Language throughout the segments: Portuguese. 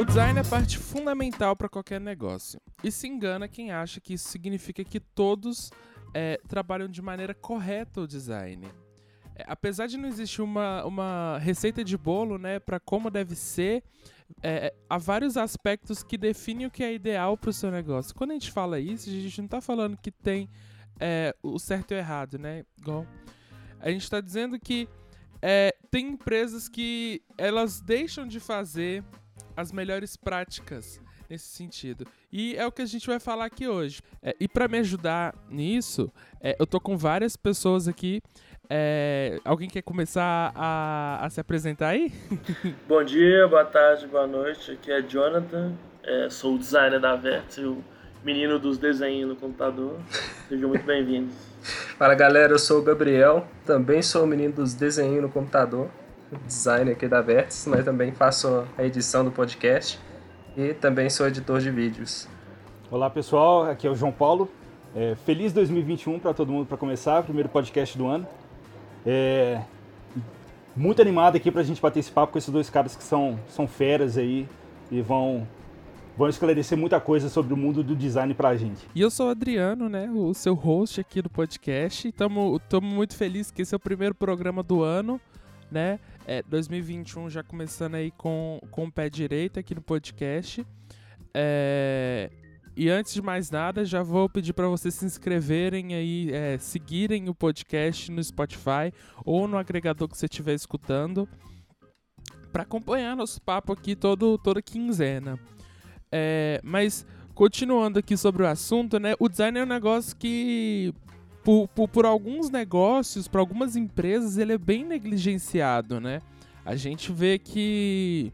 O design é parte fundamental para qualquer negócio. E se engana quem acha que isso significa que todos é, trabalham de maneira correta o design. É, apesar de não existir uma, uma receita de bolo né, para como deve ser, é, há vários aspectos que definem o que é ideal para o seu negócio. Quando a gente fala isso, a gente não está falando que tem é, o certo e o errado, né? Igual, a gente está dizendo que é, tem empresas que elas deixam de fazer as melhores práticas nesse sentido. E é o que a gente vai falar aqui hoje. É, e para me ajudar nisso, é, eu tô com várias pessoas aqui. É, alguém quer começar a, a se apresentar aí? Bom dia, boa tarde, boa noite. Aqui é Jonathan, é, sou o designer da Vert, o menino dos desenhos no computador. Sejam muito bem-vindos. Fala galera, eu sou o Gabriel, também sou o menino dos desenhos no computador, designer aqui da Vertis, mas também faço a edição do podcast e também sou editor de vídeos. Olá pessoal, aqui é o João Paulo. É, feliz 2021 para todo mundo para começar, primeiro podcast do ano. É, muito animado aqui para a gente papo com esses dois caras que são, são feras aí e vão vão esclarecer muita coisa sobre o mundo do design pra gente. E eu sou o Adriano, né, o seu host aqui do podcast. Estamos muito felizes que esse é o primeiro programa do ano, né? É, 2021 já começando aí com, com o pé direito aqui no podcast. É, e antes de mais nada, já vou pedir para vocês se inscreverem aí, é, seguirem o podcast no Spotify ou no agregador que você estiver escutando, para acompanhar nosso papo aqui todo, toda quinzena. É, mas continuando aqui sobre o assunto, né? O design é um negócio que por, por, por alguns negócios, para algumas empresas, ele é bem negligenciado, né? A gente vê que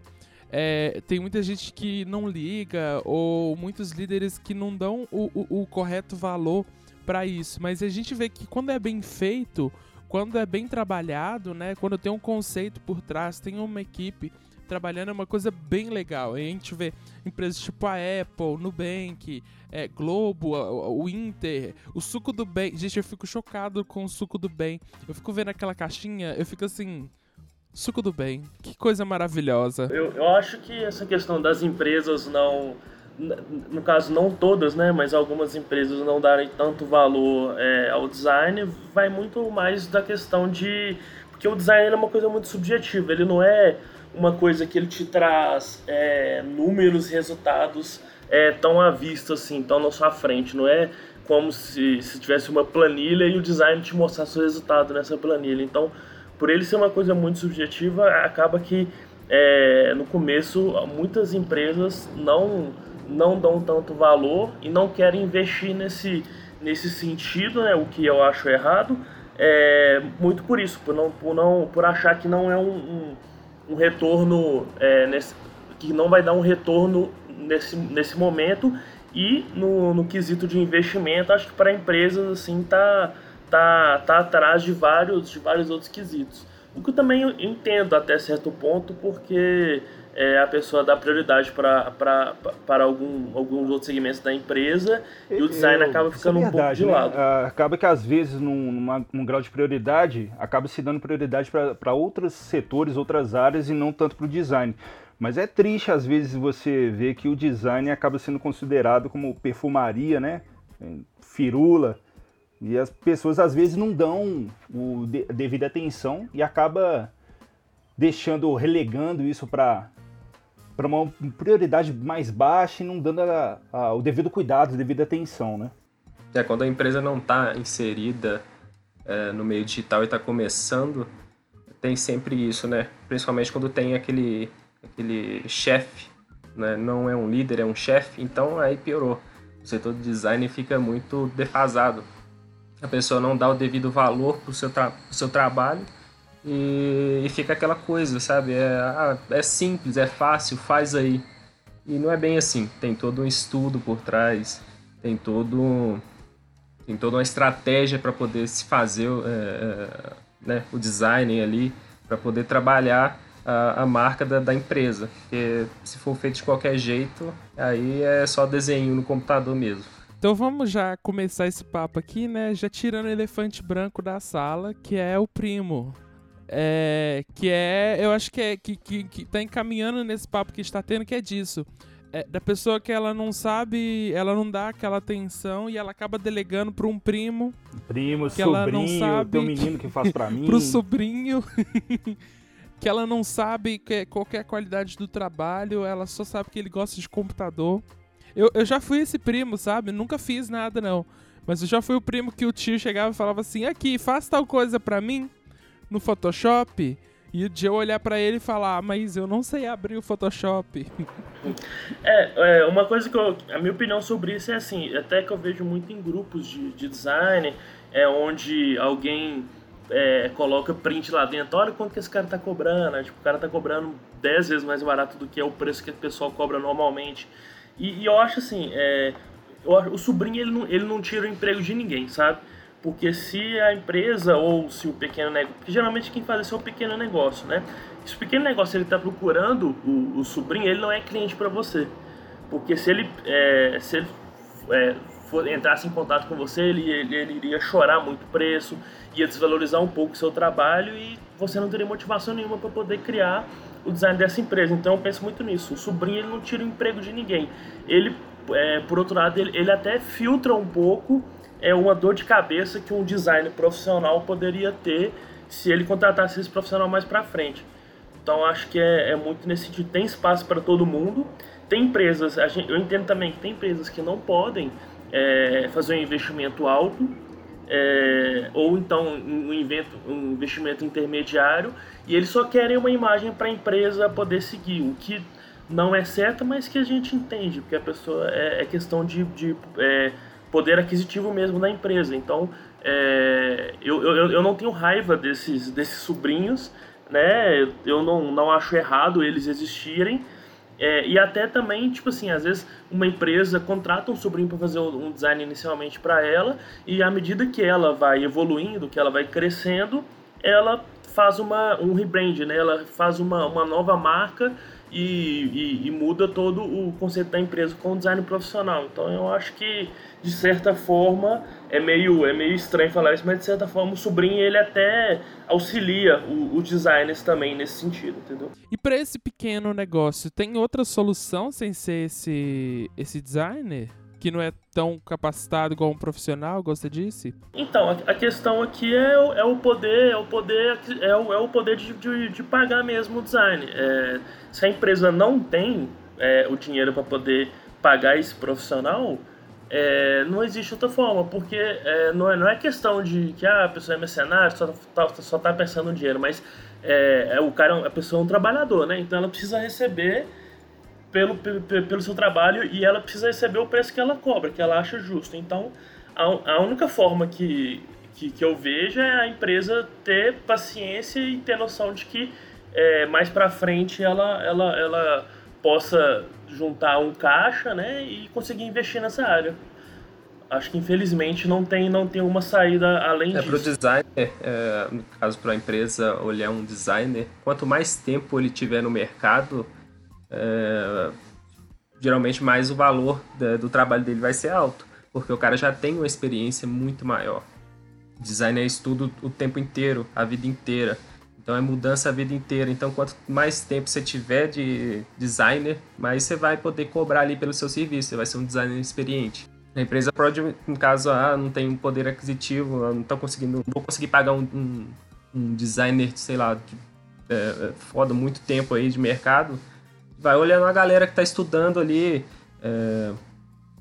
é, tem muita gente que não liga ou muitos líderes que não dão o, o, o correto valor para isso. Mas a gente vê que quando é bem feito, quando é bem trabalhado, né? Quando tem um conceito por trás, tem uma equipe trabalhando é uma coisa bem legal. a gente vê empresas tipo a Apple, Nubank, é, Globo, o Inter, o suco do bem. Gente, eu fico chocado com o suco do bem. Eu fico vendo aquela caixinha, eu fico assim. Suco do bem, que coisa maravilhosa. Eu, eu acho que essa questão das empresas não. No caso, não todas, né? Mas algumas empresas não darem tanto valor é, ao design, vai muito mais da questão de. Porque o design é uma coisa muito subjetiva, ele não é uma coisa que ele te traz é, números, resultados é, tão à vista assim, tão na sua frente. Não é como se, se tivesse uma planilha e o design te mostrasse o resultado nessa planilha. Então, por ele ser uma coisa muito subjetiva, acaba que é, no começo muitas empresas não, não dão tanto valor e não querem investir nesse, nesse sentido, né, o que eu acho errado. É, muito por isso, por, não, por, não, por achar que não é um, um um retorno é, nesse, que não vai dar um retorno nesse, nesse momento. E no, no quesito de investimento acho que para empresas assim tá tá tá atrás de vários de vários outros quesitos o que eu também entendo até certo ponto porque é, a pessoa dá prioridade para algum, alguns outros segmentos da empresa e o design eu, acaba ficando é verdade, um pouco de né? lado. Ah, acaba que às vezes, num, numa, num grau de prioridade, acaba se dando prioridade para outros setores, outras áreas e não tanto para o design. Mas é triste às vezes você ver que o design acaba sendo considerado como perfumaria, né? Firula. E as pessoas às vezes não dão o de, devida atenção e acaba deixando, relegando isso para para uma prioridade mais baixa e não dando a, a, o devido cuidado, a devida atenção, né? É, quando a empresa não está inserida é, no meio digital e está começando, tem sempre isso, né? Principalmente quando tem aquele, aquele chefe, né? Não é um líder, é um chefe, então aí piorou. O setor de design fica muito defasado. A pessoa não dá o devido valor para o seu, tra seu trabalho e, e fica aquela coisa, sabe? É, ah, é simples, é fácil, faz aí. E não é bem assim. Tem todo um estudo por trás, tem todo tem toda uma estratégia para poder se fazer é, é, né, o design ali, para poder trabalhar a, a marca da, da, empresa. Porque se for feito de qualquer jeito, aí é só desenho no computador mesmo. Então vamos já começar esse papo aqui, né? Já tirando o elefante branco da sala, que é o primo. É, que é, eu acho que é que, que, que tá encaminhando nesse papo que está tendo, que é disso. É, da pessoa que ela não sabe, ela não dá aquela atenção e ela acaba delegando para um primo. Primo, que sobrinho, ela não sabe, teu menino que faz para mim. pro sobrinho. que ela não sabe que, qual é a qualidade do trabalho, ela só sabe que ele gosta de computador. Eu, eu já fui esse primo, sabe? Nunca fiz nada, não. Mas eu já fui o primo que o tio chegava e falava assim: aqui, faz tal coisa pra mim no Photoshop. E o eu olhar para ele e falar, ah, mas eu não sei abrir o Photoshop. É, é, uma coisa que eu. A minha opinião sobre isso é assim, até que eu vejo muito em grupos de, de design, é onde alguém é, coloca print lá dentro, olha quanto que esse cara tá cobrando. Tipo, o cara tá cobrando 10 vezes mais barato do que é o preço que o pessoal cobra normalmente. E, e eu acho assim, é, eu, o sobrinho ele não, ele não tira o emprego de ninguém, sabe? Porque se a empresa ou se o pequeno negócio, porque geralmente quem faz isso é o pequeno negócio, né? Se o pequeno negócio ele está procurando o, o, sobrinho, ele não é cliente para você, porque se ele é, se ele é, for, entrasse em contato com você, ele, ele, ele, iria chorar muito preço, ia desvalorizar um pouco o seu trabalho e você não teria motivação nenhuma para poder criar o design dessa empresa. Então eu penso muito nisso. O sobrinho ele não tira o emprego de ninguém. Ele, é, por outro lado, ele, ele até filtra um pouco é uma dor de cabeça que um designer profissional poderia ter se ele contratasse esse profissional mais para frente. Então acho que é, é, muito nesse sentido. Tem espaço para todo mundo. Tem empresas, gente, eu entendo também que tem empresas que não podem é, fazer um investimento alto, é, ou então um, invento, um investimento intermediário, e eles só querem uma imagem para a empresa poder seguir, o que não é certo, mas que a gente entende, porque a pessoa é, é questão de, de é, poder aquisitivo mesmo da empresa. Então, é, eu, eu, eu não tenho raiva desses, desses sobrinhos, né? Eu não, não acho errado eles existirem. É, e até também, tipo assim, às vezes uma empresa contrata um sobrinho para fazer um design inicialmente para ela, e à medida que ela vai evoluindo, que ela vai crescendo, ela faz uma, um rebrand, né? ela faz uma, uma nova marca e, e, e, muda todo o conceito da empresa com o design profissional. Então eu acho que de certa forma é meio é meio estranho falar isso, mas de certa forma o sobrinho ele até auxilia os designers também nesse sentido, entendeu? E para esse pequeno negócio tem outra solução sem ser esse esse designer? que não é tão capacitado igual um profissional, você disse? Então, a, questão aqui é, o, é o poder, é o poder, é o, é o poder de, de, de pagar mesmo o design. É, se a empresa não tem é, o dinheiro para poder pagar esse profissional, é, não existe outra forma, porque é, não, é, não é questão de que ah, a pessoa é mercenária, só tá, só tá pensando no dinheiro, mas é, é o cara, a pessoa é um trabalhador, né? Então ela precisa receber pelo, pelo seu trabalho e ela precisa receber o preço que ela cobra, que ela acha justo. Então, a, a única forma que, que, que, eu vejo é a empresa ter paciência e ter noção de que é, mais para frente ela, ela, ela possa juntar um caixa né, e conseguir investir nessa área. Acho que infelizmente não tem, não tem uma saída além é, disso. Para o designer, é, no caso para a empresa olhar um designer, quanto mais tempo ele tiver no mercado, é, geralmente mais o valor da, do trabalho dele vai ser alto, porque o cara já tem uma experiência muito maior. Design é estudo o tempo inteiro, a vida inteira. Então é mudança a vida inteira. Então quanto mais tempo você tiver de designer, mais você vai poder cobrar ali pelo seu serviço. Você vai ser um designer experiente. A empresa pode, no caso, ah, não tem poder aquisitivo, não tá conseguindo, não vou conseguir pagar um, um, um designer, sei lá, de, é, foda muito tempo aí de mercado vai olhando a galera que está estudando ali, é,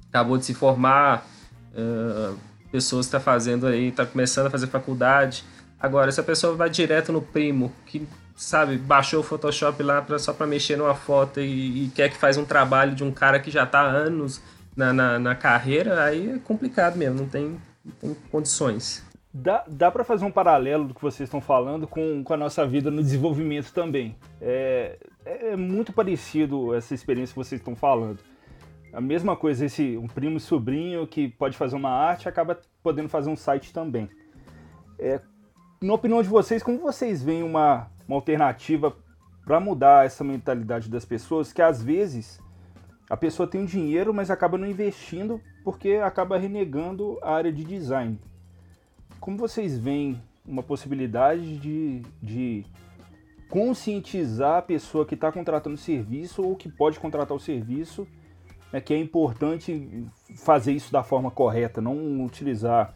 acabou de se formar, é, pessoas que está fazendo aí, está começando a fazer faculdade. Agora, se a pessoa vai direto no primo, que sabe, baixou o Photoshop lá pra, só para mexer numa foto e, e, quer que faz um trabalho de um cara que já está há anos na, na, na, carreira, aí é complicado mesmo, não tem, não tem condições. Dá, dá para fazer um paralelo do que vocês estão falando com, com a nossa vida no desenvolvimento também. É, é muito parecido essa experiência que vocês estão falando. A mesma coisa, esse um primo e sobrinho que pode fazer uma arte acaba podendo fazer um site também. É, na opinião de vocês, como vocês veem uma, uma alternativa para mudar essa mentalidade das pessoas que às vezes a pessoa tem dinheiro, mas acaba não investindo porque acaba renegando a área de design. Como vocês veem uma possibilidade de, de conscientizar a pessoa que está contratando serviço ou que pode contratar o serviço, né, que é importante fazer isso da forma correta, não utilizar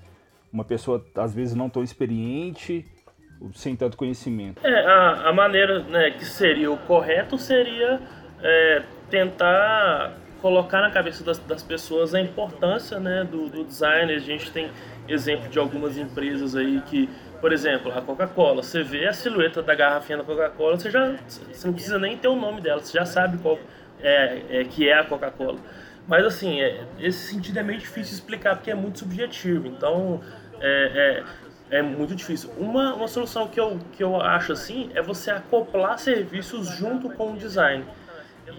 uma pessoa às vezes não tão experiente, sem tanto conhecimento. É, a, a maneira né, que seria o correto seria é, tentar colocar na cabeça das, das pessoas a importância né, do, do design. A gente tem exemplo de algumas empresas aí que, por exemplo, a Coca-Cola, você vê a silhueta da garrafinha da Coca-Cola, você já você não precisa nem ter o nome dela, você já sabe qual é, é que é a Coca-Cola. Mas assim, é, esse sentido é meio difícil de explicar porque é muito subjetivo. Então, é, é, é, muito difícil. Uma, uma solução que eu, que eu acho assim é você acoplar serviços junto com o design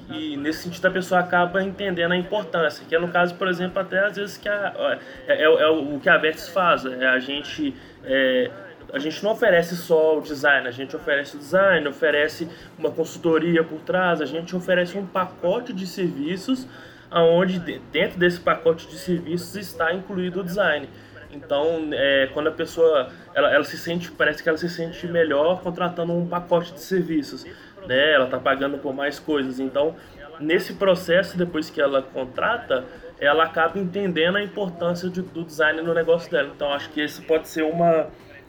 e nesse sentido a pessoa acaba entendendo a importância, que é no caso, por exemplo, até às vezes que a, é, é, é o que a Vertex faz, é a gente é, a gente não oferece só o design, a gente oferece o design, oferece uma consultoria por trás, a gente oferece um pacote de serviços aonde dentro desse pacote de serviços está incluído o design. Então, é, quando a pessoa ela, ela se sente, parece que ela se sente melhor contratando um pacote de serviços né? Ela está pagando por mais coisas. Então, nesse processo, depois que ela contrata, ela acaba entendendo a importância de, do design no negócio dela. Então, acho que esse pode ser uma,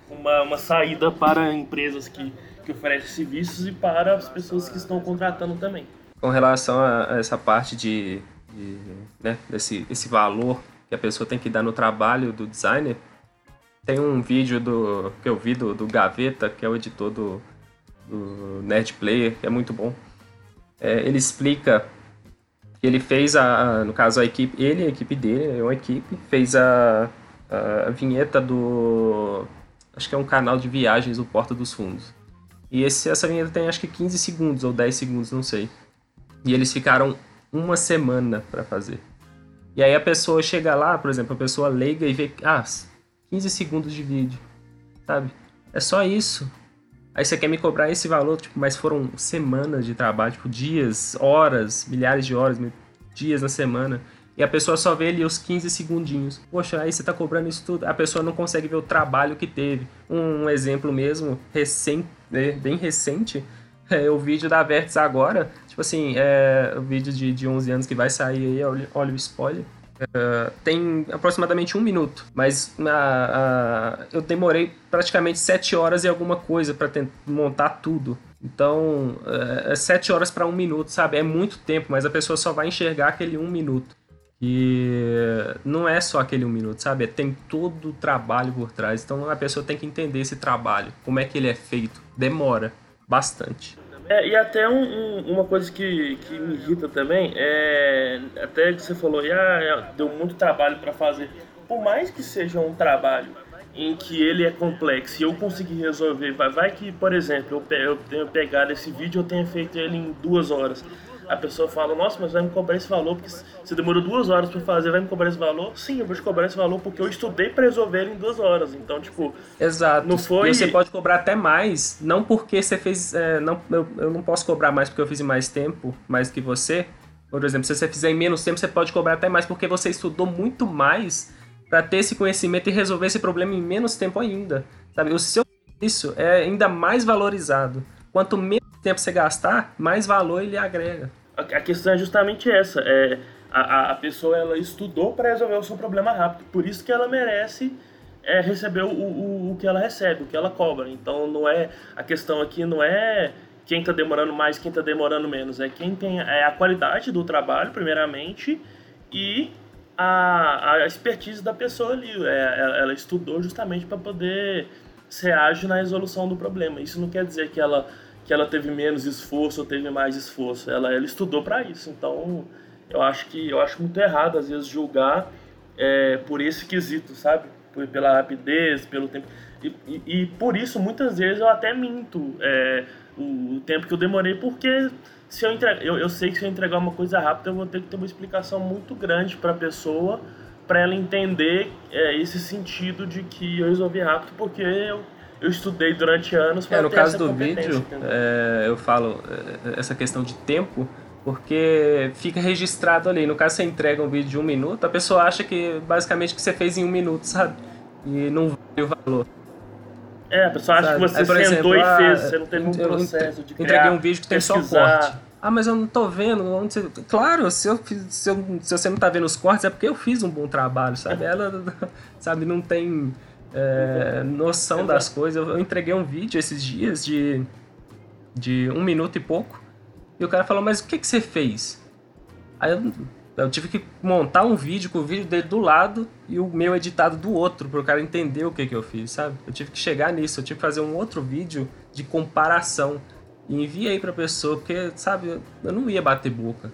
uma, uma saída para empresas que, que oferecem serviços e para as pessoas que estão contratando também. Com relação a, essa parte de, de né, desse esse valor que a pessoa tem que dar no trabalho do designer, tem um vídeo do, que eu vi do, do Gaveta, que é o editor do, do Nerd Player, que é muito bom. É, ele explica que ele fez a, no caso a equipe, ele, a equipe dele, é uma equipe, fez a, a vinheta do, acho que é um canal de viagens do Porta dos Fundos. E esse, essa vinheta tem acho que 15 segundos ou 10 segundos, não sei. E eles ficaram uma semana para fazer. E aí a pessoa chega lá, por exemplo, a pessoa leiga e vê, ah, 15 segundos de vídeo, sabe? É só isso. Aí você quer me cobrar esse valor, tipo, mas foram semanas de trabalho, tipo, dias, horas, milhares de horas, dias na semana. E a pessoa só vê ali os 15 segundinhos. Poxa, aí você tá cobrando isso tudo. A pessoa não consegue ver o trabalho que teve. Um, exemplo mesmo, recente, né, bem recente, é o vídeo da Vertex agora. Tipo assim, é o vídeo de, de 11 anos que vai sair aí, olha, o spoiler. Uh, tem aproximadamente um minuto, mas uh, uh, eu demorei praticamente sete horas e alguma coisa para montar tudo. Então, é sete horas para um minuto, sabe? É muito tempo, mas a pessoa só vai enxergar aquele um minuto. E não é só aquele um minuto, sabe? Tem todo o trabalho por trás. Então a pessoa tem que entender esse trabalho, como é que ele é feito. Demora bastante. É, e até um, um, uma coisa que, que me irrita também é até que você falou, ah, deu muito trabalho para fazer. Por mais que seja um trabalho em que ele é complexo e eu conseguir resolver, vai, vai que, por exemplo, eu, eu tenho pegado esse vídeo eu tenho feito ele em duas horas a pessoa fala, nossa, mas vai me cobrar esse valor porque você demorou duas horas para fazer, vai me cobrar esse valor? Sim, eu vou te cobrar esse valor porque eu estudei para resolver em duas horas. Então, tipo. Exato. Não foi. E você pode cobrar até mais, não porque você fez. É, não, eu, eu não posso cobrar mais porque eu fiz em mais tempo, mais que você. Por exemplo, se você fizer em menos tempo, você pode cobrar até mais porque você estudou muito mais para ter esse conhecimento e resolver esse problema em menos tempo ainda. Sabe? O seu isso é ainda mais valorizado. Quanto menos tempo você gastar, mais valor ele agrega a questão é justamente essa. É, a, a pessoa ela estudou para resolver o seu problema rápido. Por isso que ela merece é, receber o, o, o que ela recebe, o que ela cobra. Então não é a questão aqui não é quem está demorando mais, quem está demorando menos. É quem tem é a qualidade do trabalho, primeiramente, e a, a expertise da pessoa ali. É, ela, ela estudou justamente para poder ser ágil na resolução do problema. Isso não quer dizer que ela que ela teve menos esforço ou teve mais esforço. Ela, ela estudou para isso. Então, eu acho que eu acho muito errado às vezes julgar é, por esse quesito, sabe? Por, pela rapidez, pelo tempo. E, e, e, por isso muitas vezes eu até minto é, o, o, tempo que eu demorei, porque se eu, entregar, eu, eu sei que se eu entregar uma coisa rápida eu vou ter que ter uma explicação muito grande para a pessoa para ela entender é, esse sentido de que eu resolvi rápido porque eu eu estudei durante anos para é, no caso do vídeo é, eu falo é, essa questão de tempo Porque fica registrado ali. No caso, você entrega um vídeo de um minuto, a pessoa acha que basicamente que você fez em um minuto, sabe? E não vale o valor. É, a pessoa acha sabe? que você Aí, sentou exemplo, e fez, você não teve um processo de criar, Entreguei um vídeo que tem só corte. Ah, mas eu não tô vendo onde você... Claro, se, eu se, eu, se você não tá vendo os cortes é porque eu fiz um bom trabalho, sabe? Ela, sabe, não tem é, noção das coisas. Eu, entreguei um vídeo esses dias de, de um minuto e pouco. E o cara falou, mas o que, que você fez? Aí eu, eu tive que montar um vídeo com o vídeo dele do lado e o meu editado do outro, para o cara entender o que, que eu fiz, sabe? Eu tive que chegar nisso, eu tive que fazer um outro vídeo de comparação. E enviei pra pessoa, porque, sabe, eu não ia bater boca.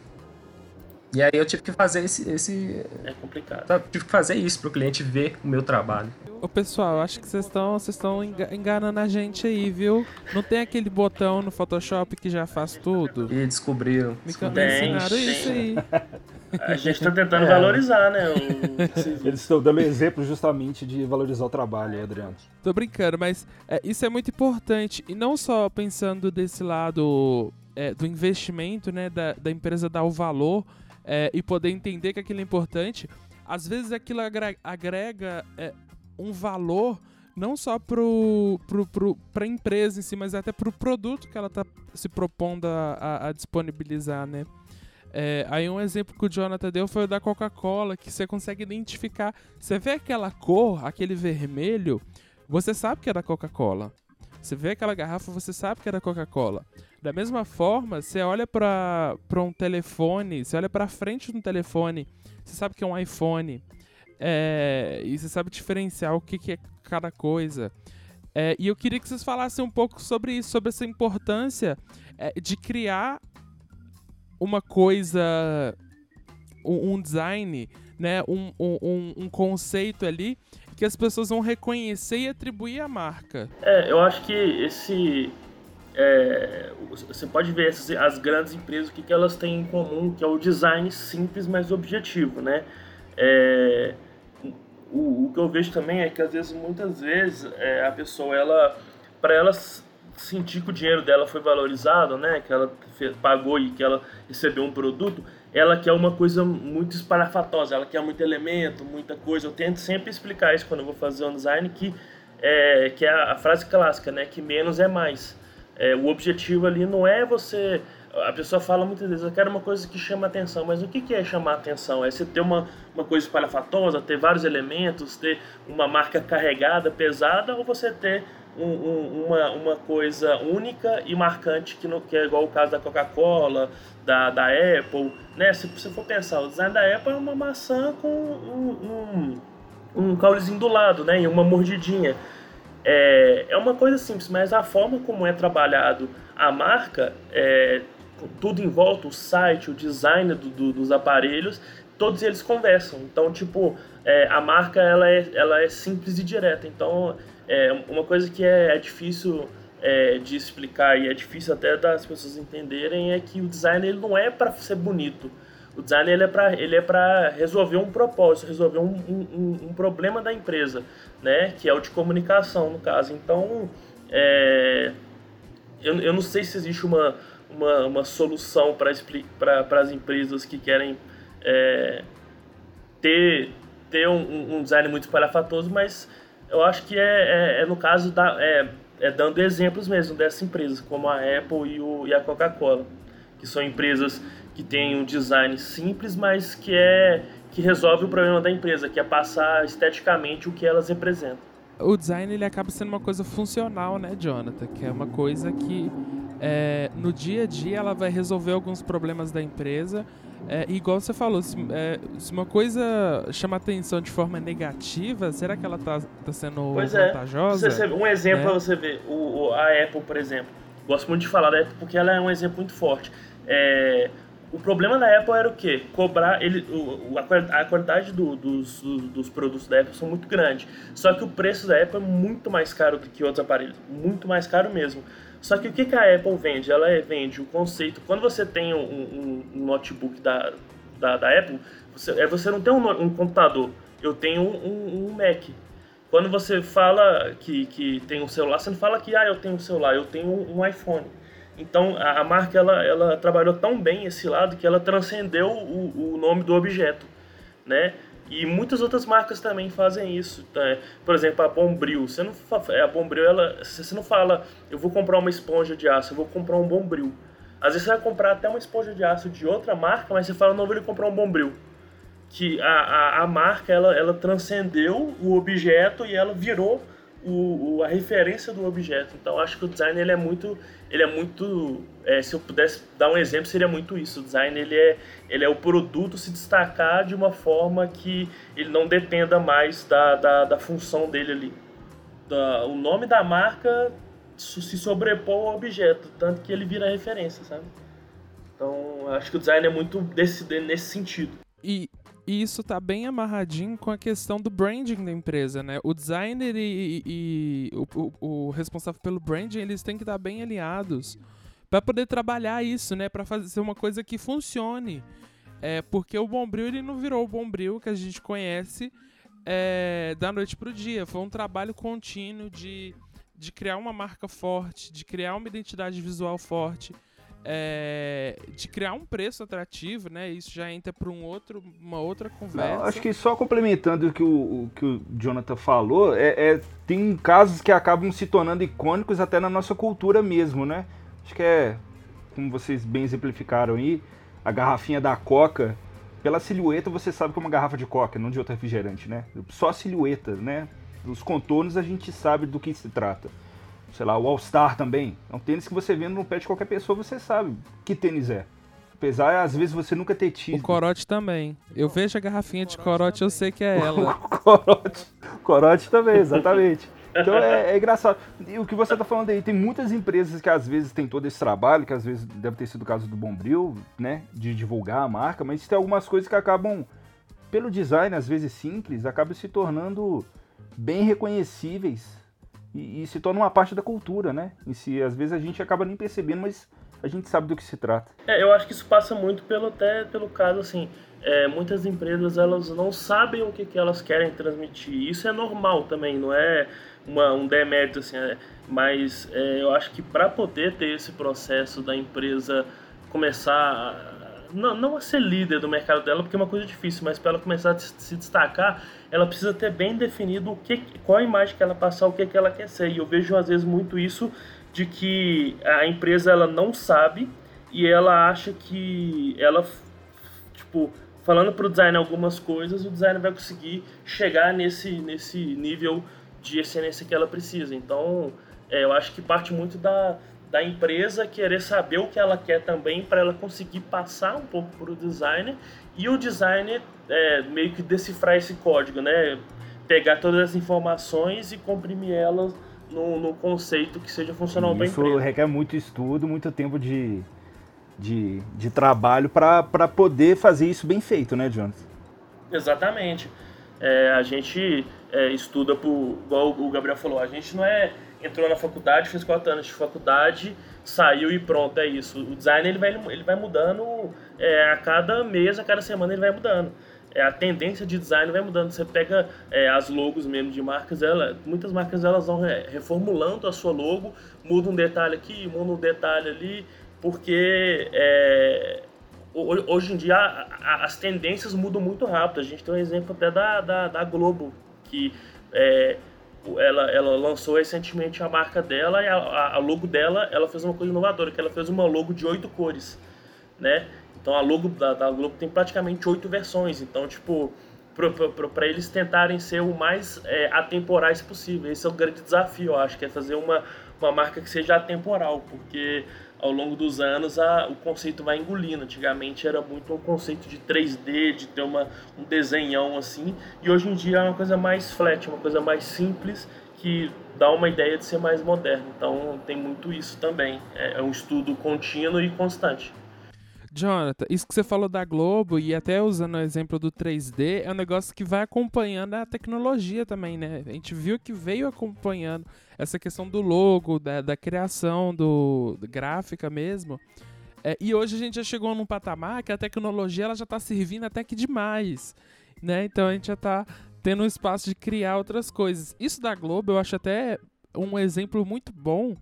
E aí eu tive que fazer esse. esse é complicado. Sabe, tive que fazer isso pro cliente ver o meu trabalho. Ô pessoal, acho que vocês estão vocês estão enganando a gente aí, viu? Não tem aquele botão no Photoshop que já faz tudo? E descobriram. Me, tem, ensinaram tem. isso aí. A gente tá tentando é. valorizar, né? O... Eles estão dando exemplo justamente de valorizar o trabalho, Adriano. Tô brincando, mas é, isso é muito importante. E não só pensando desse lado é, do investimento, né? Da, da empresa dar o valor é, e poder entender que aquilo é importante. Às vezes aquilo agrega é, um valor não só pro, pro, pro, pra empresa em si, mas até pro produto que ela tá se propondo a, a, a disponibilizar, né? É, aí um exemplo que o Jonathan deu foi o da Coca-Cola, que você consegue identificar. Você vê aquela cor, aquele vermelho, você sabe que é da Coca-Cola. Você vê aquela garrafa, você sabe que é da Coca-Cola. Da mesma forma, você olha para um telefone, você olha para frente um telefone, você sabe que é um iPhone. É, e você sabe diferenciar o que, que é cada coisa. É, e eu queria que vocês falassem um pouco sobre isso, sobre essa importância é, de criar uma coisa, um, um design, né, um, um, um, conceito ali que as pessoas vão reconhecer e atribuir à marca. É, eu acho que esse é, você pode ver essas, as grandes empresas o que, que elas têm em comum, que é o design simples, mas objetivo, né? É, o, o, que eu vejo também é que às vezes, muitas vezes, é, a pessoa, ela, para ela sentir que o dinheiro dela foi valorizado, né, que ela pagou e que ela recebeu um produto, ela quer uma coisa muito esparafatosa, ela quer muito elemento, muita coisa. Eu tento sempre explicar isso quando eu vou fazer um design, que é, que é a, frase clássica, né, que menos é mais. É, o objetivo ali não é você a pessoa fala muitas vezes, eu quero uma coisa que chama atenção, mas o que, que é chamar atenção? É você ter uma, uma coisa espalhafatosa, ter vários elementos, ter uma marca carregada, pesada, ou você ter um, um, uma, uma coisa única e marcante, que, no, que é igual o caso da Coca-Cola, da, da Apple, né? Se você for pensar, o design da Apple é uma maçã com um, um, um caulezinho do lado, né? E uma mordidinha. É, é uma coisa simples, mas a forma como é trabalhado a marca é, tudo em volta, o site, o design do, do, dos aparelhos, todos eles conversam. Então, tipo, é, a marca ela é, ela é simples e direta. Então, é uma coisa que é, é difícil é, de explicar e é difícil até das pessoas entenderem é que o design ele não é para ser bonito. O design ele é para ele é para resolver um propósito, resolver um, um, um, problema da empresa, né? Que é o de comunicação no caso. Então, é, eu, eu não sei se existe uma uma, uma solução para as empresas que querem é, ter, ter um, um, design muito espalhafatoso, mas eu acho que é, é, é no caso da, é, é, dando exemplos mesmo dessas empresas, como a Apple e, o, e a Coca-Cola, que são empresas que têm um design simples, mas que, é, que resolve o problema da empresa, que é passar esteticamente o que elas representam. O design ele acaba sendo uma coisa funcional, né, Jonathan? Que é uma coisa que é, no dia a dia ela vai resolver alguns problemas da empresa. É, igual você falou, se, é, se, uma coisa chama atenção de forma negativa, será que ela está tá sendo pois é. vantajosa? Você, um exemplo para você ver, o, a Apple, por exemplo. Gosto muito de falar da Apple porque ela é um exemplo muito forte. É, o problema da Apple era o quê? Cobrar ele, o, a, qualidade do, dos, dos produtos da Apple são muito grande. Só que o preço da Apple é muito mais caro do que outros aparelhos, muito mais caro mesmo. Só que o que, que a Apple vende? Ela vende o conceito. Quando você tem um, um, um notebook da, da, da, Apple, você, é, você não tem um, um computador. Eu tenho um, Mac. Quando você fala que, que tem um celular, você não fala que ah, eu tenho um celular, eu tenho um iPhone. Então a, a marca ela, ela trabalhou tão bem esse lado que ela transcendeu o, o nome do objeto, né? E muitas outras marcas também fazem isso. Tá? Por exemplo, a Bombril. Você não, é, a Bombril, ela, você não fala, eu vou comprar uma esponja de aço, eu vou comprar um Bombril. Às vezes você vai comprar até uma esponja de aço de outra marca, mas você fala, não, vou comprar um Bombril. Que a, a, a marca, ela, ela transcendeu o objeto e ela virou o, o, a referência do objeto. Então acho que o design ele é muito, ele é muito, é, se eu pudesse dar um exemplo seria muito isso. O design ele é, ele é o produto se destacar de uma forma que ele não dependa mais da, da, da função dele ali. Da, o nome da marca se sobrepor ao objeto, tanto que ele vira referência, sabe? Então acho que o design é muito desse, nesse sentido. E e isso tá bem amarradinho com a questão do branding da empresa, né? O designer e, e o, o, o, responsável pelo branding, eles têm que estar bem alinhados para poder trabalhar isso, né? Para fazer uma coisa que funcione. É, porque o Bombril, ele não virou o Bombril que a gente conhece é, da noite pro dia. Foi um trabalho contínuo de, de criar uma marca forte, de criar uma identidade visual forte, é, de criar um preço atrativo, né? Isso já entra para um outro, uma outra conversa. Não, acho que só complementando o que o, o, que o Jonathan falou, é, é, tem casos que acabam se tornando icônicos até na nossa cultura mesmo, né? Acho que é, como vocês bem exemplificaram aí, a garrafinha da Coca, pela silhueta você sabe que é uma garrafa de Coca, não de outro refrigerante, né? Só a silhueta, né? Os contornos a gente sabe do que se trata sei lá, o All Star também. É um tênis que você vendo no pé de qualquer pessoa, você sabe que tênis é. Apesar, às vezes, você nunca ter tido. O corote também. Eu vejo a garrafinha de corote, eu sei que é ela. corote. Corote também, exatamente. Então é, é, engraçado. E o que você está falando aí, tem muitas empresas que às vezes tem todo esse trabalho, que às vezes deve ter sido o caso do Bombril, né? De divulgar a marca, mas tem algumas coisas que acabam, pelo design, às vezes simples, acabam se tornando bem reconhecíveis e, e, se torna uma parte da cultura, né? E se às vezes a gente acaba nem percebendo, mas a gente sabe do que se trata. É, eu acho que isso passa muito pelo até pelo caso assim, é, muitas empresas elas não sabem o que, que elas querem transmitir. Isso é normal também, não é uma, um demérito assim, é, mas é, eu acho que para poder ter esse processo da empresa começar não, não a ser líder do mercado dela, porque é uma coisa difícil, mas para ela começar a se destacar, ela precisa ter bem definido o que, qual a imagem que ela passar, o que, que ela quer ser. E eu vejo às vezes muito isso de que a empresa ela não sabe e ela acha que ela, tipo, falando para o designer algumas coisas, o designer vai conseguir chegar nesse, nesse nível de excelência que ela precisa. Então, é, eu acho que parte muito da, da empresa querer saber o que ela quer também para ela conseguir passar um pouco para o designer e o designer é, meio que decifrar esse código, né? Pegar todas as informações e comprimir elas no, no conceito que seja funcional para a empresa. Isso requer muito estudo, muito tempo de, de, de trabalho para poder fazer isso bem feito, né, Jonas? Exatamente. É, a gente é, estuda, por, igual o Gabriel falou, a gente não é entrou na faculdade, fez quatro anos de faculdade, saiu e pronto, é isso. O design ele vai, ele vai mudando é, a cada mês, a cada semana ele vai mudando. É, a tendência de design vai mudando. Você pega é, as logos mesmo de marcas, ela, muitas marcas elas vão reformulando a sua logo, muda um detalhe aqui, muda um detalhe ali, porque é, hoje em dia as tendências mudam muito rápido. A gente tem um exemplo até da, da, da Globo, que é, ela, ela lançou recentemente a marca dela e a, a, logo dela, ela fez uma coisa inovadora, que ela fez uma logo de oito cores, né? Então a logo da, da Globo tem praticamente oito versões, então tipo para eles tentarem ser o mais é, atemporais possível. Esse é o grande desafio, eu acho, que é fazer uma, uma marca que seja atemporal, porque ao longo dos anos a, o conceito vai engolindo. Antigamente era muito um conceito de 3D, de ter uma, um desenhão assim, e hoje em dia é uma coisa mais flat, uma coisa mais simples que dá uma ideia de ser mais moderno. Então tem muito isso também. É, é um estudo contínuo e constante. Jonathan, isso que você falou da Globo e até usando o exemplo do 3D, é um negócio que vai acompanhando a tecnologia também, né? A gente viu que veio acompanhando essa questão do logo, da, da criação do, do gráfica mesmo. É, e hoje a gente já chegou num patamar que a tecnologia ela já está servindo até que demais, né? Então a gente já está tendo um espaço de criar outras coisas. Isso da Globo eu acho até um exemplo muito bom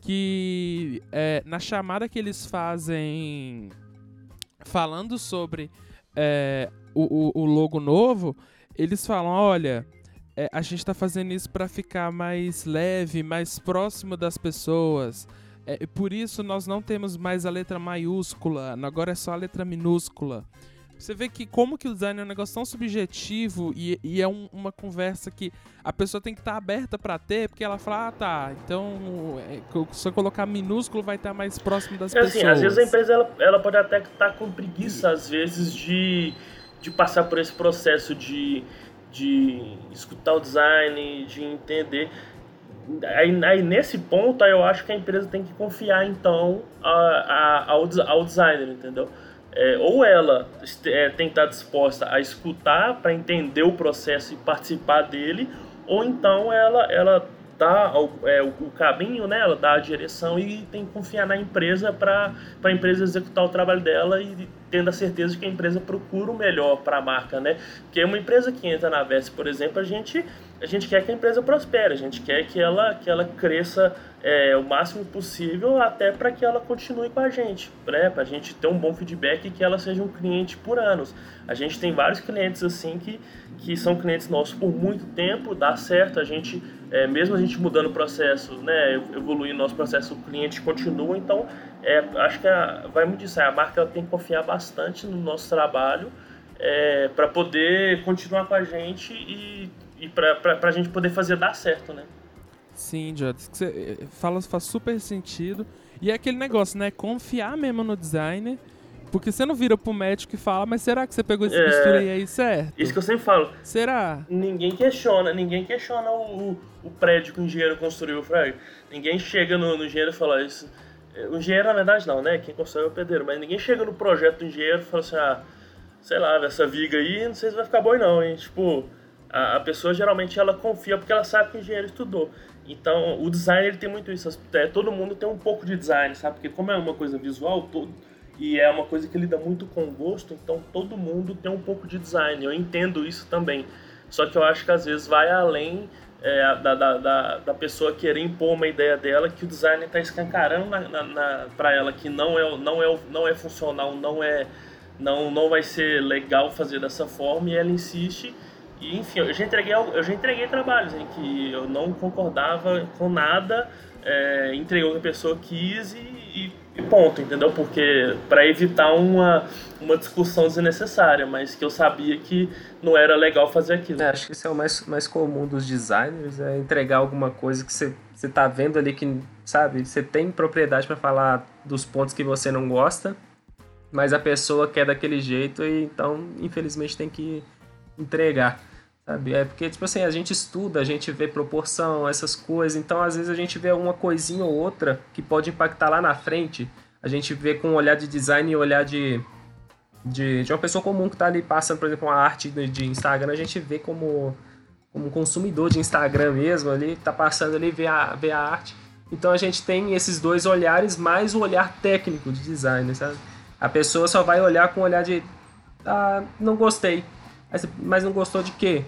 que é, na chamada que eles fazem falando sobre é, o, o, logo novo, eles falam, olha, é, a gente está fazendo isso para ficar mais leve, mais próximo das pessoas. É, por isso nós não temos mais a letra maiúscula, agora é só a letra minúscula. Você vê que como que o design é um negócio tão subjetivo e, e é um, uma conversa que a pessoa tem que estar tá aberta para ter, porque ela fala, ah, tá, então é, se eu colocar minúsculo vai estar mais próximo das é, pessoas. Assim, às vezes a empresa ela, ela pode até estar tá com preguiça, às vezes, de, de passar por esse processo de, de escutar o design, de entender. Aí, aí, nesse ponto aí eu acho que a empresa tem que confiar então a, a, ao, ao designer, entendeu? É, ou ela é, tem que estar disposta a escutar para entender o processo e participar dele, ou então ela, ela dá o, é, o caminho, né, ela dá a direção e tem que confiar na empresa para a empresa executar o trabalho dela e tendo a certeza de que a empresa procura o melhor para a marca, né? Porque uma empresa que entra na Vest, por exemplo, a gente, a gente quer que a empresa prospere, a gente quer que ela, que ela cresça é, o máximo possível até para que ela continue com a gente, né? Para a gente ter um bom feedback e que ela seja um cliente por anos. A gente tem vários clientes assim que, que são clientes nossos por muito tempo, dá certo, a gente, é, mesmo a gente mudando o processo, né, evoluindo nosso processo, o cliente continua, então é, acho que a, vai muito disso, a marca tem que confiar bastante no nosso trabalho é, para poder continuar com a gente e, e para a gente poder fazer dar certo, né? Sim, Jota. Você eh, fala faz super sentido. E é aquele negócio, né? Confiar mesmo no designer. Porque você não vira pro médico e fala, mas será que você pegou esse é, aí certo? Isso que eu sempre falo. Será? Ninguém questiona, ninguém questiona o, o prédio que o engenheiro construiu, Frank. Ninguém chega no, no engenheiro e fala isso. O engenheiro, na verdade, não, né? Quem construiu é o pedreiro. Mas ninguém chega no projeto do engenheiro e fala assim, ah, sei lá, essa viga aí, não sei se vai ficar bom não, hein? Tipo, a, a pessoa geralmente ela confia porque ela sabe que o engenheiro estudou. Então, o design ele tem muito isso. É, todo mundo tem um pouco de design, sabe? Porque como é uma coisa visual todo, e é uma coisa que lida muito com gosto, então todo mundo tem um pouco de design. Eu entendo isso também. Só que eu acho que às vezes vai além é, da, da, da, da, pessoa querer impor uma ideia dela que o design está escancarando na, na, na para ela que não é, não, é, não é funcional, não é não, não vai ser legal fazer dessa forma e ela insiste e, enfim, eu já entreguei, eu já entreguei trabalhos em que eu não concordava com nada, é, entreguei o que a pessoa quis e, e ponto, entendeu? Porque para evitar uma, uma discussão desnecessária, mas que eu sabia que não era legal fazer aquilo. É, acho que isso é o mais, mais comum dos designers, é entregar alguma coisa que você, você tá vendo ali que, sabe, você tem propriedade para falar dos pontos que você não gosta, mas a pessoa quer daquele jeito e então, infelizmente, tem que entregar. Sabe? É porque, tipo assim, a gente estuda, a gente vê proporção, essas coisas, então às vezes a gente vê uma coisinha ou outra que pode impactar lá na frente. A gente vê com um olhar de design e olhar de, de, de uma pessoa comum que está ali passando, por exemplo, uma arte de, de Instagram, a gente vê como, como consumidor de Instagram mesmo ali, tá passando ali, vê a, vê a arte. Então a gente tem esses dois olhares, mais o olhar técnico de design, sabe? A pessoa só vai olhar com o olhar de, ah, não gostei. Mas não gostou de quê?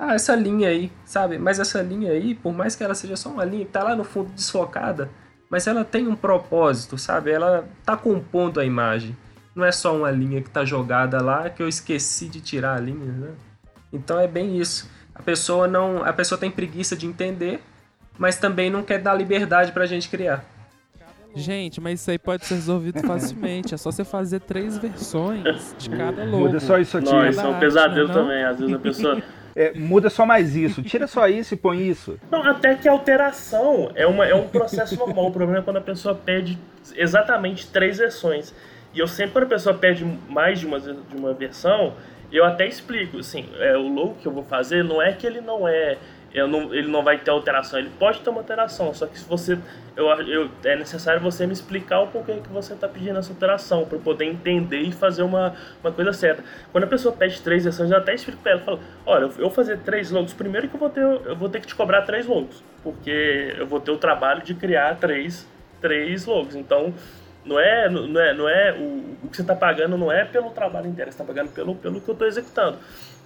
ah, essa linha aí, sabe? Mas essa linha aí, por mais que ela seja só uma linha tá lá no fundo desfocada, mas ela tem um propósito, sabe? Ela tá compondo a imagem. Não é só uma linha que tá jogada lá que eu esqueci de tirar a linha, né? Então é bem isso. A pessoa não, a pessoa tem preguiça de entender, mas também não quer dar liberdade pra gente criar. Gente, mas isso aí pode ser resolvido facilmente. É só você fazer três versões de cada logo. Muda só isso aqui. Não, isso é um pesadelo não? também. Às vezes a pessoa é, muda só mais isso, tira só isso e põe isso. Não, até que a alteração é, uma, é um processo normal. O problema é quando a pessoa pede exatamente três versões. E eu sempre, quando a pessoa pede mais de uma, de uma versão, eu até explico, assim, é, o logo que eu vou fazer não é que ele não é não, ele não vai ter alteração. Ele pode ter uma alteração, só que se você. Eu, eu, é necessário você me explicar o porquê que você está pedindo essa alteração, para eu poder entender e fazer uma, uma coisa certa. Quando a pessoa pede três versões, eu até explico para ela: falo, olha, eu vou fazer três logos. Primeiro que eu vou, ter, eu vou ter que te cobrar três logos, porque eu vou ter o trabalho de criar três, três logos. Então. Não é, não é, não é o, o que você está pagando não é pelo trabalho inteiro, você está pagando pelo, pelo que eu estou executando.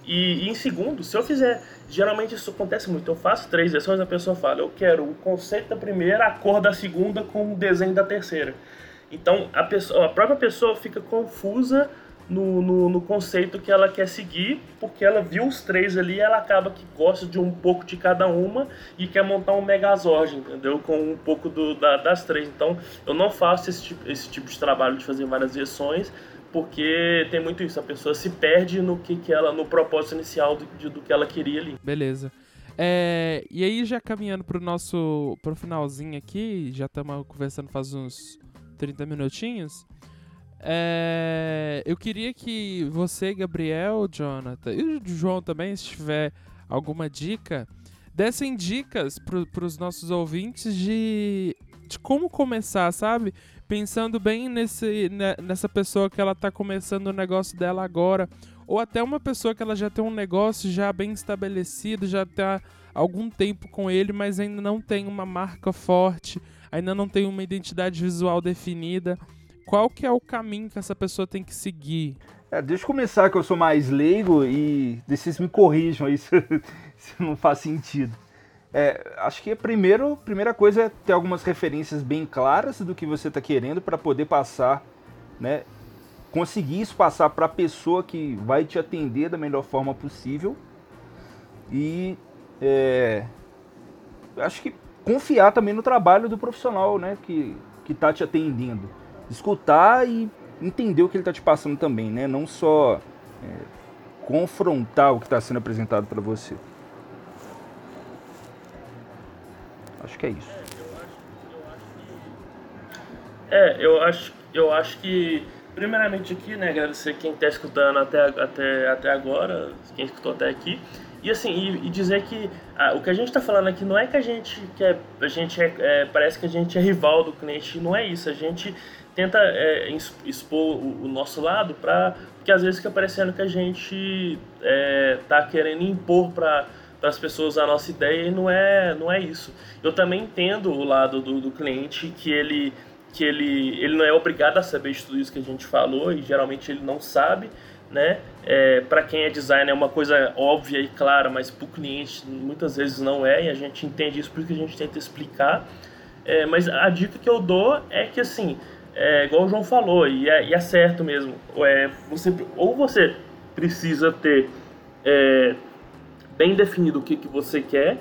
E, e, em segundo, se eu fizer, geralmente isso acontece muito, eu faço três versões, a pessoa fala, eu quero o conceito da primeira, a cor da segunda com o desenho da terceira. Então a, pessoa, a própria pessoa fica confusa no, no, no, conceito que ela quer seguir, porque ela viu os três ali ela acaba que gosta de um pouco de cada uma e quer montar um Megazord, entendeu? Com um pouco do, da, das três. Então eu não faço esse tipo, esse tipo de trabalho de fazer várias versões, porque tem muito isso, a pessoa se perde no que, que ela, no propósito inicial do, de, do que ela queria ali. Beleza. É, e aí já caminhando pro nosso pro finalzinho aqui, já estamos conversando faz uns 30 minutinhos. É, eu queria que você, Gabriel, Jonathan e o João também, se tiver alguma dica, dessem dicas para os nossos ouvintes de, de como começar, sabe? Pensando bem nesse, nessa pessoa que ela está começando o negócio dela agora, ou até uma pessoa que ela já tem um negócio já bem estabelecido, já está algum tempo com ele, mas ainda não tem uma marca forte, ainda não tem uma identidade visual definida qual que é o caminho que essa pessoa tem que seguir? É, deixa eu começar que eu sou mais leigo e vocês me corrijam aí se, se não faz sentido. É, acho que a primeiro, primeira coisa é ter algumas referências bem claras do que você está querendo para poder passar, né? Conseguir isso passar para a pessoa que vai te atender da melhor forma possível. E é, acho que confiar também no trabalho do profissional, né? Que está te atendendo escutar e entender o que ele está te passando também, né? Não só é, confrontar o que está sendo apresentado para você. Acho que é isso. É, eu acho, eu acho que primeiramente aqui, né, agradecer quem está escutando até, até, até agora, quem escutou até aqui. E assim, e, e dizer que ah, o que a gente está falando aqui não é que a gente quer, a gente é, é, parece que a gente é rival do cliente, não é isso. A gente tenta é, expor o, o, nosso lado para porque às vezes fica parecendo que a gente é, tá querendo impor para as pessoas a nossa ideia e não é não é isso eu também entendo o lado do, do cliente que ele que ele ele não é obrigado a saber de tudo isso que a gente falou e geralmente ele não sabe né é, para quem é designer é uma coisa óbvia e clara mas para o cliente muitas vezes não é e a gente entende isso porque a gente tenta explicar é, mas a dica que eu dou é que assim é igual o João falou, e é, e é certo mesmo. É, você, ou você precisa ter é, bem definido o que, que você quer,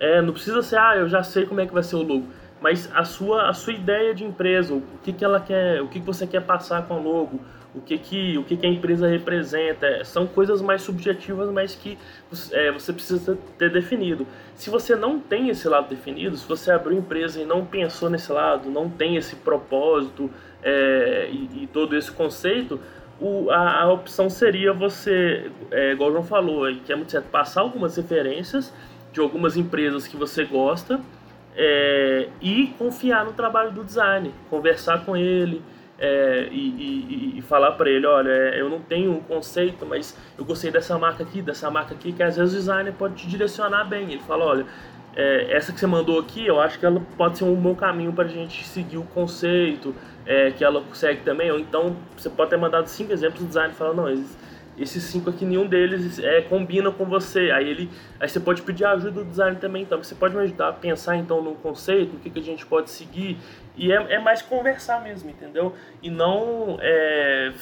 é, não precisa ser, ah, eu já sei como é que vai ser o logo, mas a sua, a sua ideia de empresa, o que, que ela quer, o que, que você quer passar com o logo, o que, que, o que, que a empresa representa. É, são coisas mais subjetivas, mas que é, você precisa ter definido. Se você não tem esse lado definido, se você abriu empresa e não pensou nesse lado, não tem esse propósito é, e, e, todo esse conceito, o, a, a, opção seria você, é, igual o João falou, que é muito certo, passar algumas referências de algumas empresas que você gosta é, e confiar no trabalho do design, conversar com ele, é, e, e, e, falar para ele, olha, é, eu não tenho um conceito, mas eu gostei dessa marca aqui, dessa marca aqui, que às vezes o designer pode te direcionar bem. Ele fala, olha, é, essa que você mandou aqui, eu acho que ela pode ser um bom caminho para a gente seguir o conceito, é, que ela consegue também. Ou então, você pode ter mandado cinco exemplos, o designer fala, não, eles, esses cinco aqui, nenhum deles é, combina com você. Aí ele, aí você pode pedir ajuda do designer também, então você pode me ajudar a pensar então no conceito, o que, que a gente pode seguir. E é, é mais conversar mesmo, entendeu? E não é,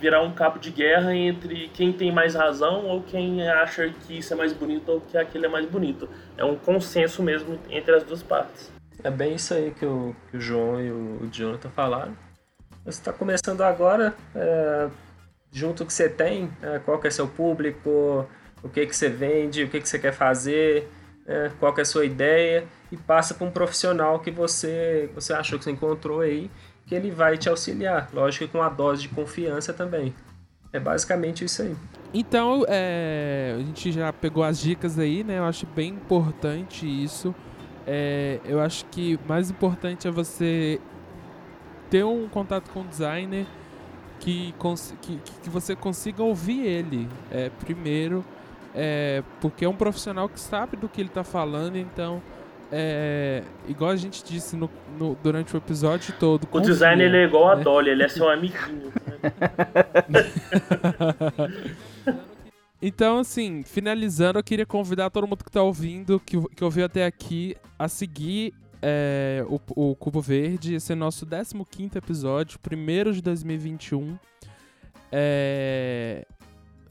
virar um cabo de guerra entre quem tem mais razão ou quem acha que isso é mais bonito ou que aquilo é mais bonito. É um consenso mesmo entre as duas partes. É bem isso aí que o, que o João e o Jonathan falaram. Você está começando agora, é, junto que você tem, é, qual que é seu público, o que que você vende, o que que você quer fazer, é, qual que é a sua ideia e passa para um profissional que você você achou que você encontrou aí, que ele vai te auxiliar, lógico que com uma dose de confiança também. É basicamente isso aí. Então, é, a gente já pegou as dicas aí, né? Eu acho bem importante isso. É, eu acho que mais importante é você ter um contato com o designer que, que, que você consiga ouvir ele é, primeiro, é, porque é um profissional que sabe do que ele está falando, então, é, igual a gente disse no, no, durante o episódio todo. O design ele é igual a né? Dolly, ele é seu amiguinho. Então, assim, finalizando, eu queria convidar todo mundo que tá ouvindo, que, que ouviu até aqui, a seguir é, o, o Cubo Verde. Esse é nosso 15 episódio, primeiro de 2021. É,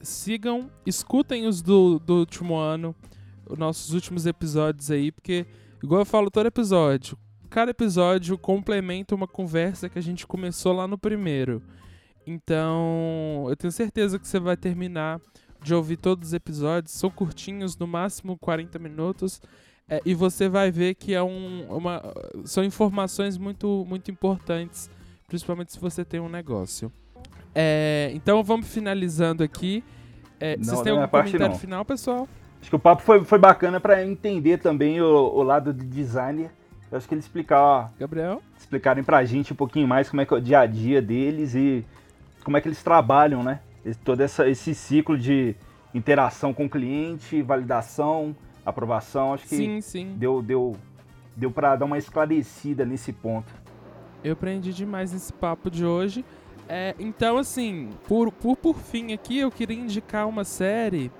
sigam, escutem os do, do último ano, os nossos últimos episódios aí, porque, igual eu falo todo episódio, cada episódio complementa uma conversa que a gente começou lá no primeiro. Então, eu tenho certeza que você vai terminar de ouvir todos os episódios. São curtinhos, no máximo 40 minutos. É, e você vai ver que é um, uma, são informações muito, muito importantes, principalmente se você tem um negócio. É, então vamos finalizando aqui. É, Não, vocês têm é algum a comentário não. final, pessoal? Acho que o papo foi, foi bacana para entender também o, o lado de designer. Eu acho que eles explicar, Gabriel? explicarem pra gente um pouquinho mais como é que é o dia a dia deles e como é que eles trabalham, né? Esse- todo essa, esse ciclo de interação com o cliente, validação, aprovação. Acho que Sim, sim. deu, deu, deu para dar uma esclarecida nesse ponto. Eu aprendi demais nesse papo de hoje. É, então, assim, por, por, por fim aqui, eu queria indicar uma série.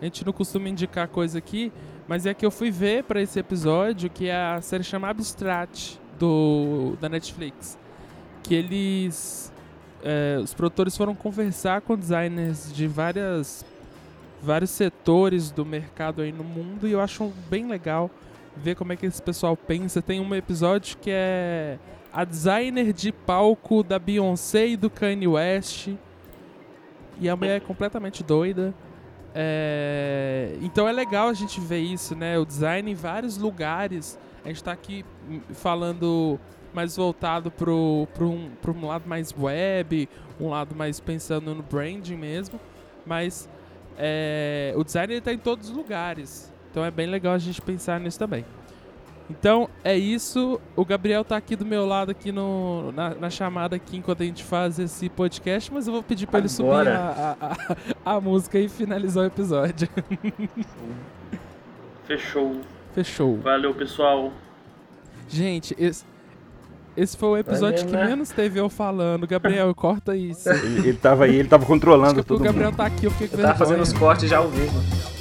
A gente não costuma indicar coisa aqui, mas é que eu fui ver pra esse episódio, que é a série chama Abstract, do, da Netflix. Que eles. É, os produtores foram conversar com designers de várias, vários setores do mercado aí no mundo e eu acho bem legal ver como é que esse pessoal pensa. Tem um episódio que é a designer de palco da Beyoncé e do Kanye West. E a mulher é completamente doida. É, Então é legal a gente ver isso, né? O design em vários lugares. A gente tá aqui falando mais voltado pro, pro, um, pro um lado mais web, um lado mais pensando no branding mesmo. Mas é, o design ele tá em todos os lugares. Então é bem legal a gente pensar nisso também. Então é isso. O Gabriel tá aqui do meu lado aqui no, na, na chamada aqui enquanto a gente faz esse podcast, mas eu vou pedir pra ele subir a, a, a, a música e finalizar o episódio. Fechou. Fechou. Valeu, pessoal. Gente, esse, esse foi o episódio Valeu, que né? menos teve eu falando. Gabriel, corta isso. Ele, ele tava aí, ele tava controlando todo o Gabriel mundo. tá aqui, eu fiquei com Eu tava fazendo os cortes já ao vivo.